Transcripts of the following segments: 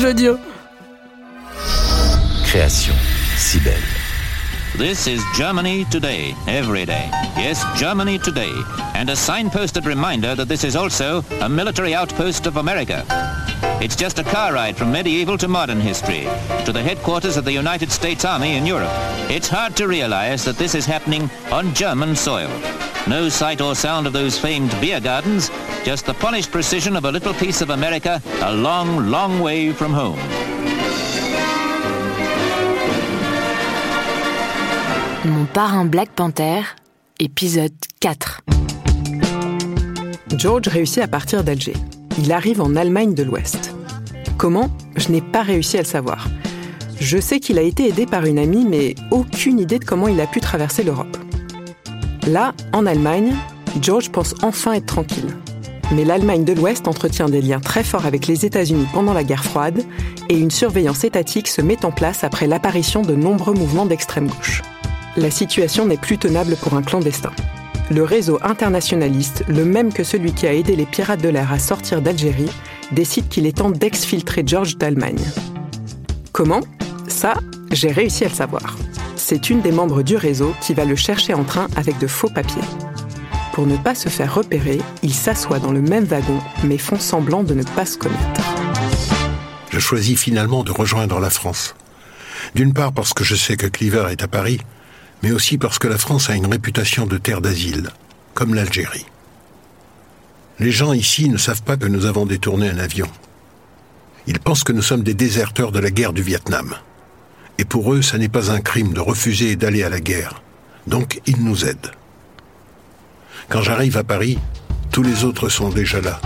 Binge Création si belle. This is Germany today, every day. Yes, Germany today. And a signposted reminder that this is also a military outpost of America. It's just a car ride from medieval to modern history, to the headquarters of the United States Army in Europe. It's hard to realize that this is happening on German soil. No sight or sound of those famed beer gardens, just the polished precision of a little piece of America a long, long way from home. Mon parrain Black Panther, épisode 4. George réussit à partir d'Alger. Il arrive en Allemagne de l'Ouest. Comment? Je n'ai pas réussi à le savoir. Je sais qu'il a été aidé par une amie, mais aucune idée de comment il a pu traverser l'Europe. Là, en Allemagne, George pense enfin être tranquille. Mais l'Allemagne de l'Ouest entretient des liens très forts avec les États-Unis pendant la guerre froide et une surveillance étatique se met en place après l'apparition de nombreux mouvements d'extrême gauche. La situation n'est plus tenable pour un clandestin. Le réseau internationaliste, le même que celui qui a aidé les pirates de l'air à sortir d'Algérie, décide qu'il est temps d'exfiltrer George d'Allemagne. Comment? Ça, j'ai réussi à le savoir. C'est une des membres du réseau qui va le chercher en train avec de faux papiers. Pour ne pas se faire repérer, ils s'assoient dans le même wagon, mais font semblant de ne pas se connaître. Je choisis finalement de rejoindre la France. D'une part parce que je sais que Cleaver est à Paris, mais aussi parce que la France a une réputation de terre d'asile, comme l'Algérie. Les gens ici ne savent pas que nous avons détourné un avion. Ils pensent que nous sommes des déserteurs de la guerre du Vietnam. Et pour eux, ça n'est pas un crime de refuser d'aller à la guerre. Donc, ils nous aident. Quand j'arrive à Paris, tous les autres sont déjà là.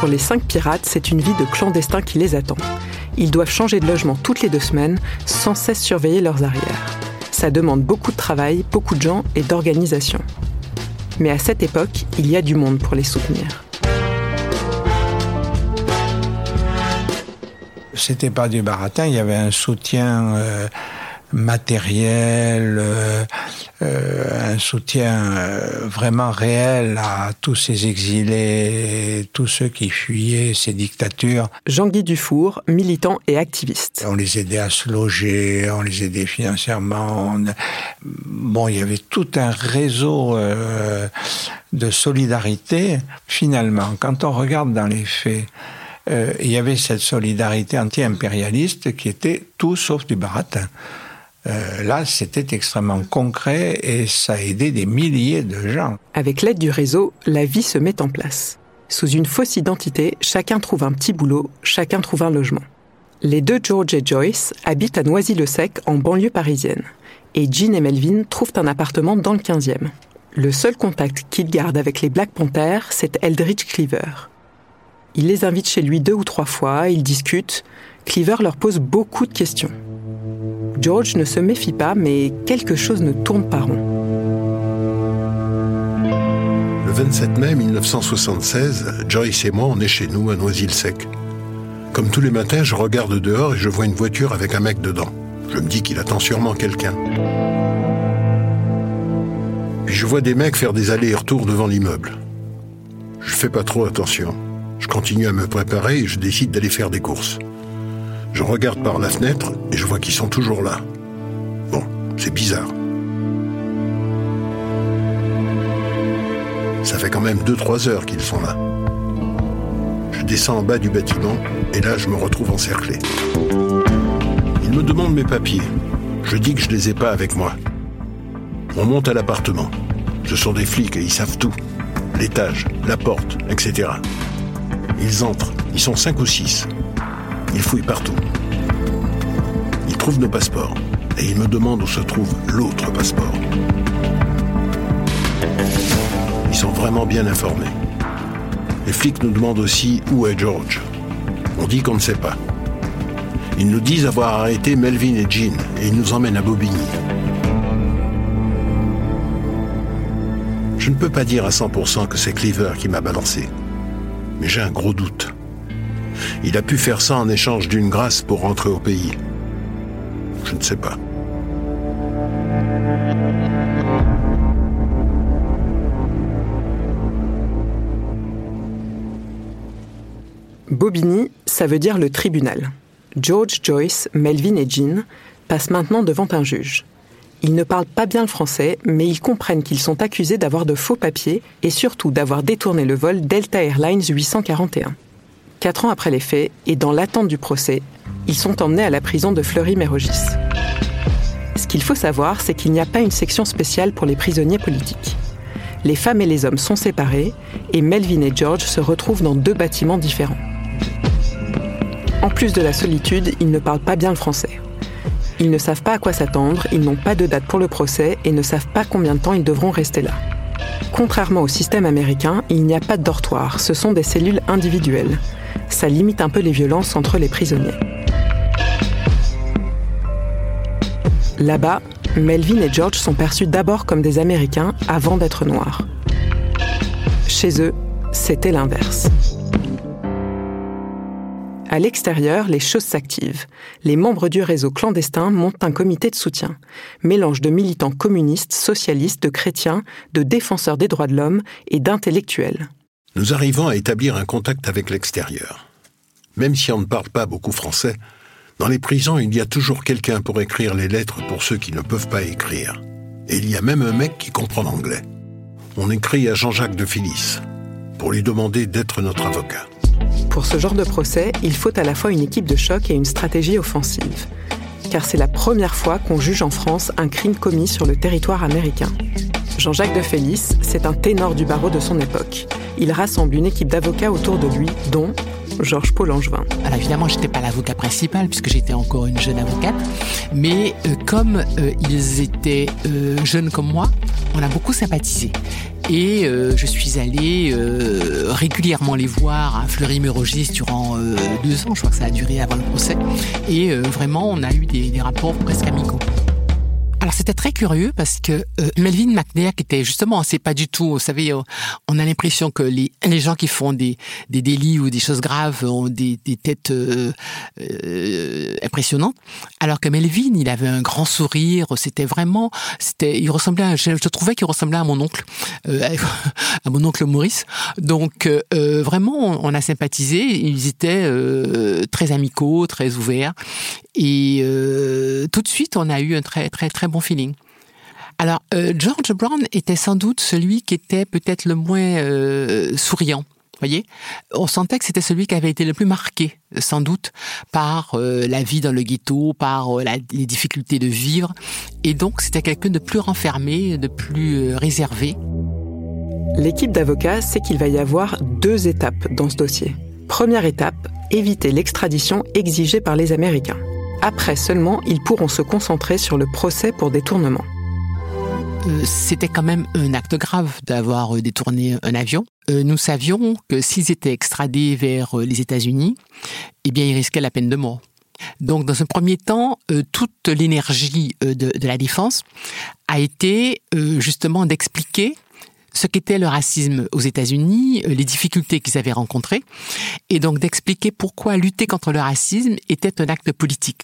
Pour les cinq pirates, c'est une vie de clandestin qui les attend. Ils doivent changer de logement toutes les deux semaines, sans cesse surveiller leurs arrières. Ça demande beaucoup de travail, beaucoup de gens et d'organisation. Mais à cette époque, il y a du monde pour les soutenir. C'était pas du baratin, il y avait un soutien euh, matériel, euh, un soutien euh, vraiment réel à tous ces exilés, tous ceux qui fuyaient ces dictatures. Jean-Guy Dufour, militant et activiste. On les aidait à se loger, on les aidait financièrement. on- Bon, il y avait tout un réseau euh, de solidarité. Finalement, quand on regarde dans les faits, euh, il y avait cette solidarité anti-impérialiste qui était tout sauf du baratin. Euh, là, c'était extrêmement concret et ça a aidé des milliers de gens. Avec l'aide du réseau, la vie se met en place. Sous une fausse identité, chacun trouve un petit boulot, chacun trouve un logement. Les deux George et Joyce habitent à Noisy-le-Sec, en banlieue parisienne. Et Jean et Melvin trouvent un appartement dans le 15e. Le seul contact qu'ils gardent avec les Black Panthers, c'est Eldridge Cleaver. Il les invite chez lui deux ou trois fois, ils discutent. Cleaver leur pose beaucoup de questions. George ne se méfie pas, mais quelque chose ne tourne pas rond. Le 27 mai 1976, Joyce et moi, on est chez nous à Noisy-le-Sec. Comme tous les matins, je regarde dehors et je vois une voiture avec un mec dedans. Je me dis qu'il attend sûrement quelqu'un. Puis je vois des mecs faire des allers et retours devant l'immeuble. Je fais pas trop attention. Je continue à me préparer et je décide d'aller faire des courses. Je regarde par la fenêtre et je vois qu'ils sont toujours là. Bon, c'est bizarre. Ça fait quand même 2-3 heures qu'ils sont là. Je descends en bas du bâtiment et là je me retrouve encerclé. Ils me demandent mes papiers. Je dis que je les ai pas avec moi. On monte à l'appartement. Ce sont des flics et ils savent tout. L'étage, la porte, etc. Ils entrent. Ils sont cinq ou six. Ils fouillent partout. Ils trouvent nos passeports. Et ils me demandent où se trouve l'autre passeport. vraiment bien informés. Les flics nous demandent aussi où est George. On dit qu'on ne sait pas. Ils nous disent avoir arrêté Melvin et Jean et ils nous emmènent à Bobigny. Je ne peux pas dire à 100% que c'est Cleaver qui m'a balancé, mais j'ai un gros doute. Il a pu faire ça en échange d'une grâce pour rentrer au pays. Je ne sais pas. Bobigny, ça veut dire le tribunal. George, Joyce, Melvin et Jean passent maintenant devant un juge. Ils ne parlent pas bien le français, mais ils comprennent qu'ils sont accusés d'avoir de faux papiers et surtout d'avoir détourné le vol Delta Airlines 841. Quatre ans après les faits, et dans l'attente du procès, ils sont emmenés à la prison de Fleury-Mérogis. Ce qu'il faut savoir, c'est qu'il n'y a pas une section spéciale pour les prisonniers politiques. Les femmes et les hommes sont séparés, et Melvin et George se retrouvent dans deux bâtiments différents. En plus de la solitude, ils ne parlent pas bien le français. Ils ne savent pas à quoi s'attendre, ils n'ont pas de date pour le procès et ne savent pas combien de temps ils devront rester là. Contrairement au système américain, il n'y a pas de dortoir, ce sont des cellules individuelles. Ça limite un peu les violences entre les prisonniers. Là-bas, Melvin et George sont perçus d'abord comme des Américains avant d'être noirs. Chez eux, c'était l'inverse. À l'extérieur, les choses s'activent. Les membres du réseau clandestin montent un comité de soutien. Mélange de militants communistes, socialistes, de chrétiens, de défenseurs des droits de l'homme et d'intellectuels. Nous arrivons à établir un contact avec l'extérieur. Même si on ne parle pas beaucoup français, dans les prisons, il y a toujours quelqu'un pour écrire les lettres pour ceux qui ne peuvent pas écrire. Et il y a même un mec qui comprend l'anglais. On écrit à Jean-Jacques de Phyllis pour lui demander d'être notre avocat. Pour ce genre de procès, il faut à la fois une équipe de choc et une stratégie offensive. Car c'est la première fois qu'on juge en France un crime commis sur le territoire américain. Jean-Jacques de Félix, c'est un ténor du barreau de son époque. Il rassemble une équipe d'avocats autour de lui, dont Georges Paul Angevin. Alors évidemment, j'étais pas l'avocat principal puisque j'étais encore une jeune avocate, mais euh, comme euh, ils étaient euh, jeunes comme moi, on a beaucoup sympathisé. Et je suis allée régulièrement les voir à Fleury-Mérogis durant deux ans, je crois que ça a duré avant le procès. Et vraiment, on a eu des, rapports presque amicaux. Alors c'était très curieux parce que euh, Melvin McNair, qui était justement, c'est pas du tout, vous savez, euh, on a l'impression que les, gens qui font des, délits ou des choses graves ont des, têtes euh, alors que Melvin, il avait un grand sourire, c'était vraiment, c'était, il ressemblait, à, je, trouvais qu'il ressemblait à mon oncle, à mon oncle Maurice. Donc vraiment, on, a sympathisé, ils étaient très amicaux, très ouverts, et tout de suite, on a eu un très très très bon feeling. Alors, euh, George Brown était sans doute celui qui était peut-être le moins euh, souriant. Voyez, on sentait que c'était celui qui avait été le plus marqué, sans doute, par euh, la vie dans le ghetto, par les difficultés de vivre, et donc c'était quelqu'un de plus renfermé, de plus réservé. L'équipe d'avocats sait qu'il va y avoir deux étapes dans ce dossier. Première étape, éviter l'extradition exigée par les Américains. Après seulement, ils pourront se concentrer sur le procès pour détournement. Euh, c'était quand même un acte grave d'avoir euh, détourné un avion. Euh, nous savions que s'ils étaient extradés vers les États-Unis, eh bien, ils risquaient la peine de mort. Donc, dans un premier temps, toute l'énergie de, la défense a été justement d'expliquer ce qu'était le racisme aux États-Unis, les difficultés qu'ils avaient rencontrées, et donc d'expliquer pourquoi lutter contre le racisme était un acte politique.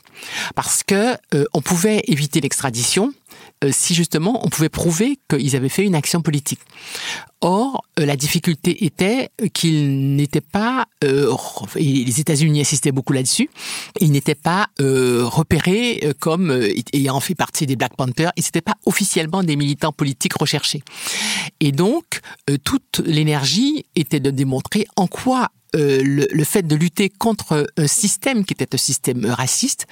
Parce que euh, on pouvait éviter l'extradition si justement on pouvait prouver qu'ils avaient fait une action politique. Or, euh, la difficulté était qu'ils n'étaient pas, euh, les États-Unis insistaient beaucoup là-dessus, ils n'étaient pas repérés comme ayant fait partie des Black Panthers, ils n'étaient pas officiellement des militants politiques recherchés. Et donc, toute l'énergie était de démontrer en quoi le, fait de lutter contre un système qui était un système raciste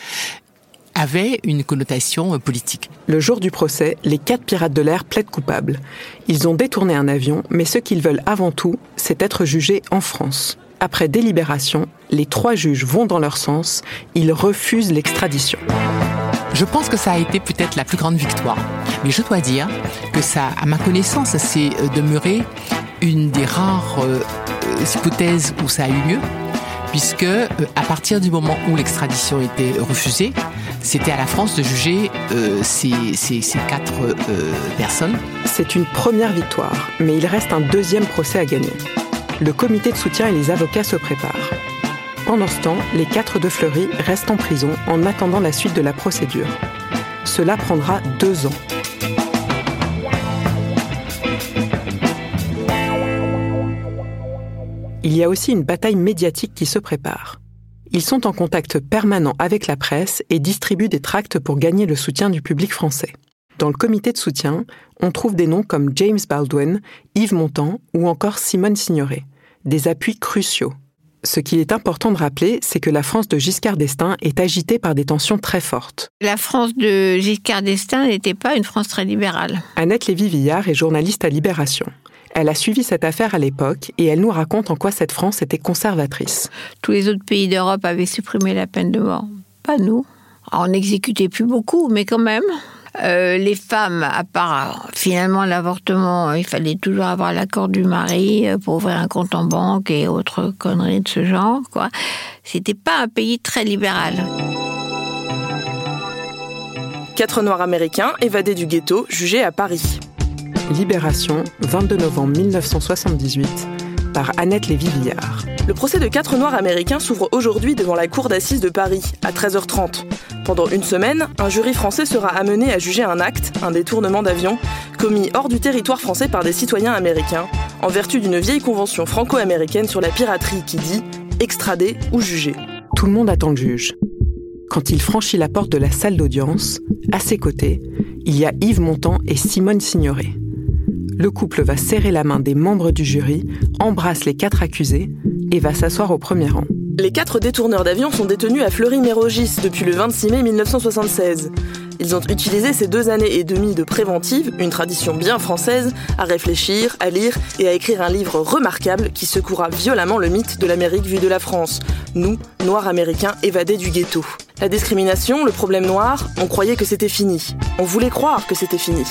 avait une connotation euh, politique. Le jour du procès, les quatre pirates de l'air plaident coupables. Ils ont détourné un avion, mais ce qu'ils veulent avant tout, c'est être jugés en France. Après délibération, les trois juges vont dans leur sens, ils refusent l'extradition. Je pense que ça a été peut-être la plus grande victoire. Mais je dois dire que ça, à ma connaissance, s'est euh, demeuré une des rares euh, hypothèses où ça a eu lieu, puisque euh, à partir du moment où l'extradition était refusée, c'était à la France de juger euh, ces, quatre euh, personnes. C'est une première victoire, mais il reste un deuxième procès à gagner. Le comité de soutien et les avocats se préparent. Pendant ce temps, les quatre de Fleury restent en prison en attendant la suite de la procédure. Cela prendra deux ans. Il y a aussi une bataille médiatique qui se prépare. Ils sont en contact permanent avec la presse et distribuent des tracts pour gagner le soutien du public français. Dans le comité de soutien, on trouve des noms comme James Baldwin, Yves Montand ou encore Simone Signoret, des appuis cruciaux. Ce qu'il est important de rappeler, c'est que la France de Giscard d'Estaing est agitée par des tensions très fortes. La France de Giscard d'Estaing n'était pas une France très libérale. Annette Lévy-Villard est journaliste à Libération. Elle a suivi cette affaire à l'époque et elle nous raconte en quoi cette France était conservatrice. Tous les autres pays d'Europe avaient supprimé la peine de mort. Pas nous. Alors, on n'exécutait plus beaucoup, mais quand même. Euh, les femmes, à part finalement l'avortement, il fallait toujours avoir l'accord du mari pour ouvrir un compte en banque et autres conneries de ce genre. Quoi. C'était pas un pays très libéral. Quatre Noirs américains évadés du ghetto, jugés à Paris. Libération, 22 novembre 1978, par Annette Lévy-Villard. Le procès de quatre Noirs américains s'ouvre aujourd'hui devant la cour d'assises de Paris, à 13h30. Pendant une semaine, un jury français sera amené à juger un acte, un détournement d'avion, commis hors du territoire français par des citoyens américains, en vertu d'une vieille convention franco-américaine sur la piraterie qui dit extrader ou juger. Tout le monde attend le juge. Quand il franchit la porte de la salle d'audience, à ses côtés, il y a Yves Montand et Simone Signoret le couple va serrer la main des membres du jury, embrasse les quatre accusés et va s'asseoir au premier rang. Les quatre détourneurs d'avions sont détenus à Fleury-Mérogis depuis le 26 mai 1976. Ils ont utilisé ces deux années et demie de préventive, une tradition bien française, à réfléchir, à lire et à écrire un livre remarquable qui secoura violemment le mythe de l'Amérique vue de la France. Nous, Noirs américains évadés du ghetto. La discrimination, le problème noir, on croyait que c'était fini. On voulait croire que c'était fini.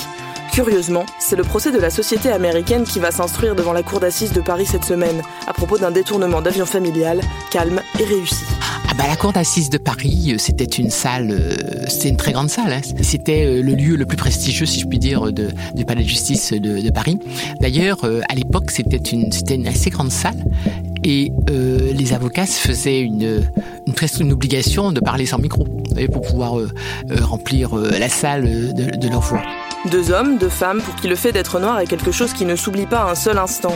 Curieusement, c'est le procès de la société américaine qui va s'instruire devant la cour d'assises de Paris cette semaine, à propos d'un détournement d'avion familial, calme et réussi. Ah bah la cour d'assises de Paris, euh, c'était une salle, euh, c'était une très grande salle. Hein. C'était euh, le lieu le plus prestigieux, si je puis dire, du palais de justice de, Paris. D'ailleurs, à l'époque, c'était une, assez grande salle. Et les avocats se faisaient une, presque obligation de parler sans micro pour pouvoir remplir la salle de, de leur voix. Deux hommes, deux femmes, pour qui le fait d'être noir est quelque chose qui ne s'oublie pas un seul instant.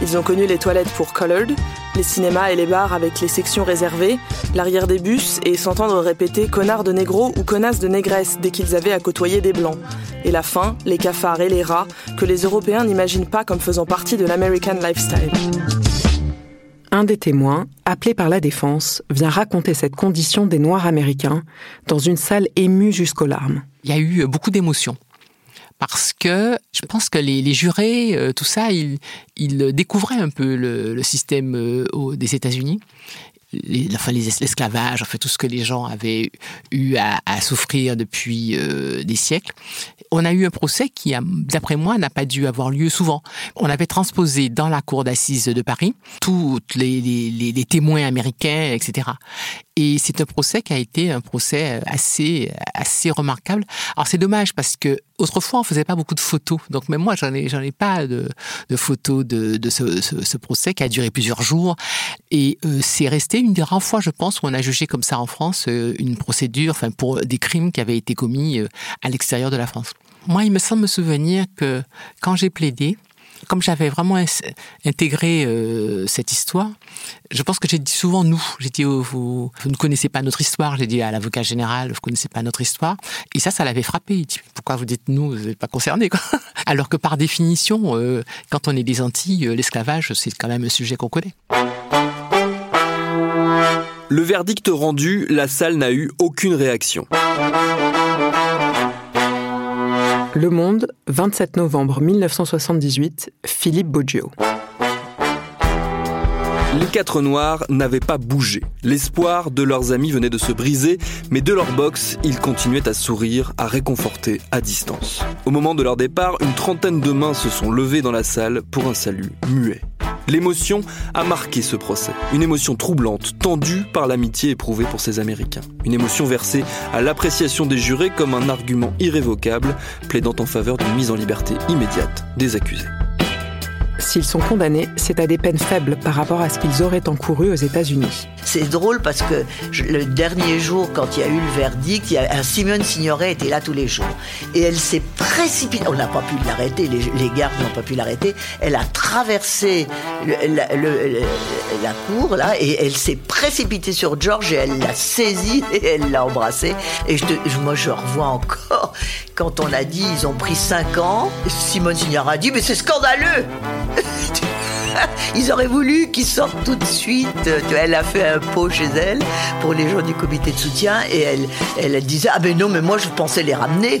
Ils ont connu les toilettes pour Colored, les cinémas et les bars avec les sections réservées, l'arrière des bus et s'entendre répéter connard de négro ou connasse de négresse dès qu'ils avaient à côtoyer des blancs. Et la faim, les cafards et les rats que les Européens n'imaginent pas comme faisant partie de l'American lifestyle. Un des témoins, appelé par la défense, vient raconter cette condition des Noirs américains dans une salle émue jusqu'aux larmes. Il y a eu beaucoup d'émotions parce que je pense que les, les jurés, euh, tout ça, ils, ils, découvraient un peu le, le système euh, des États-Unis. Les, enfin, l'esclavage, enfin, tout ce que les gens avaient eu à, à souffrir depuis euh, des siècles. On a eu un procès qui, d'après moi, n'a pas dû avoir lieu souvent. On avait transposé dans la cour d'assises de Paris tous les, les, les, témoins américains, etc. Et c'est un procès qui a été un procès assez, assez remarquable. Alors c'est dommage parce que autrefois on faisait pas beaucoup de photos. Donc même moi j'en ai, j'en ai pas de, photos de, ce, procès qui a duré plusieurs jours. Et euh, c'est resté une des rares fois, je pense, où on a jugé comme ça en France euh, une procédure, enfin pour des crimes qui avaient été commis euh, à l'extérieur de la France. Moi, il me semble me souvenir que quand j'ai plaidé, comme j'avais vraiment intégré euh, cette histoire, je pense que j'ai dit souvent nous. J'ai dit oh, vous, ne connaissez pas notre histoire. J'ai dit à l'avocat général vous ne connaissez pas notre histoire. Et ça, ça l'avait frappé. Il dit pourquoi vous dites nous Vous n'êtes pas concernés. Alors que par définition, euh, quand on est des Antilles, euh, l'esclavage c'est quand même un sujet qu'on connaît. Le verdict rendu, la salle n'a eu aucune réaction. Le Monde, 27 novembre 1978, Philippe Boggio. Les quatre noirs n'avaient pas bougé. L'espoir de leurs amis venait de se briser, mais de leur box, ils continuaient à sourire, à réconforter à distance. Au moment de leur départ, une trentaine de mains se sont levées dans la salle pour un salut muet. L'émotion a marqué ce procès. Une émotion troublante, tendue par l'amitié éprouvée pour ces Américains. Une émotion versée à l'appréciation des jurés comme un argument irrévocable, plaidant en faveur d'une mise en liberté immédiate des accusés. S'ils sont condamnés, c'est à des peines faibles par rapport à ce qu'ils auraient encouru aux États-Unis. C'est drôle parce que le dernier jour, quand il y a eu le verdict, il y a, Simone Signoret était là tous les jours. Et elle s'est précipitée. On n'a pas pu l'arrêter, les, gardes n'ont pas pu l'arrêter. Elle a traversé la, cour, là, et elle s'est précipitée sur George et elle l'a saisi et elle l'a embrassé. Et moi, je revois encore quand on a dit ils ont pris 5 ans. Simone Signoret a dit mais c'est scandaleux Ils auraient voulu qu'ils sortent tout de suite. Elle a fait un pot chez elle pour les gens du comité de soutien et elle, elle disait Ah ben non, mais moi je pensais les ramener.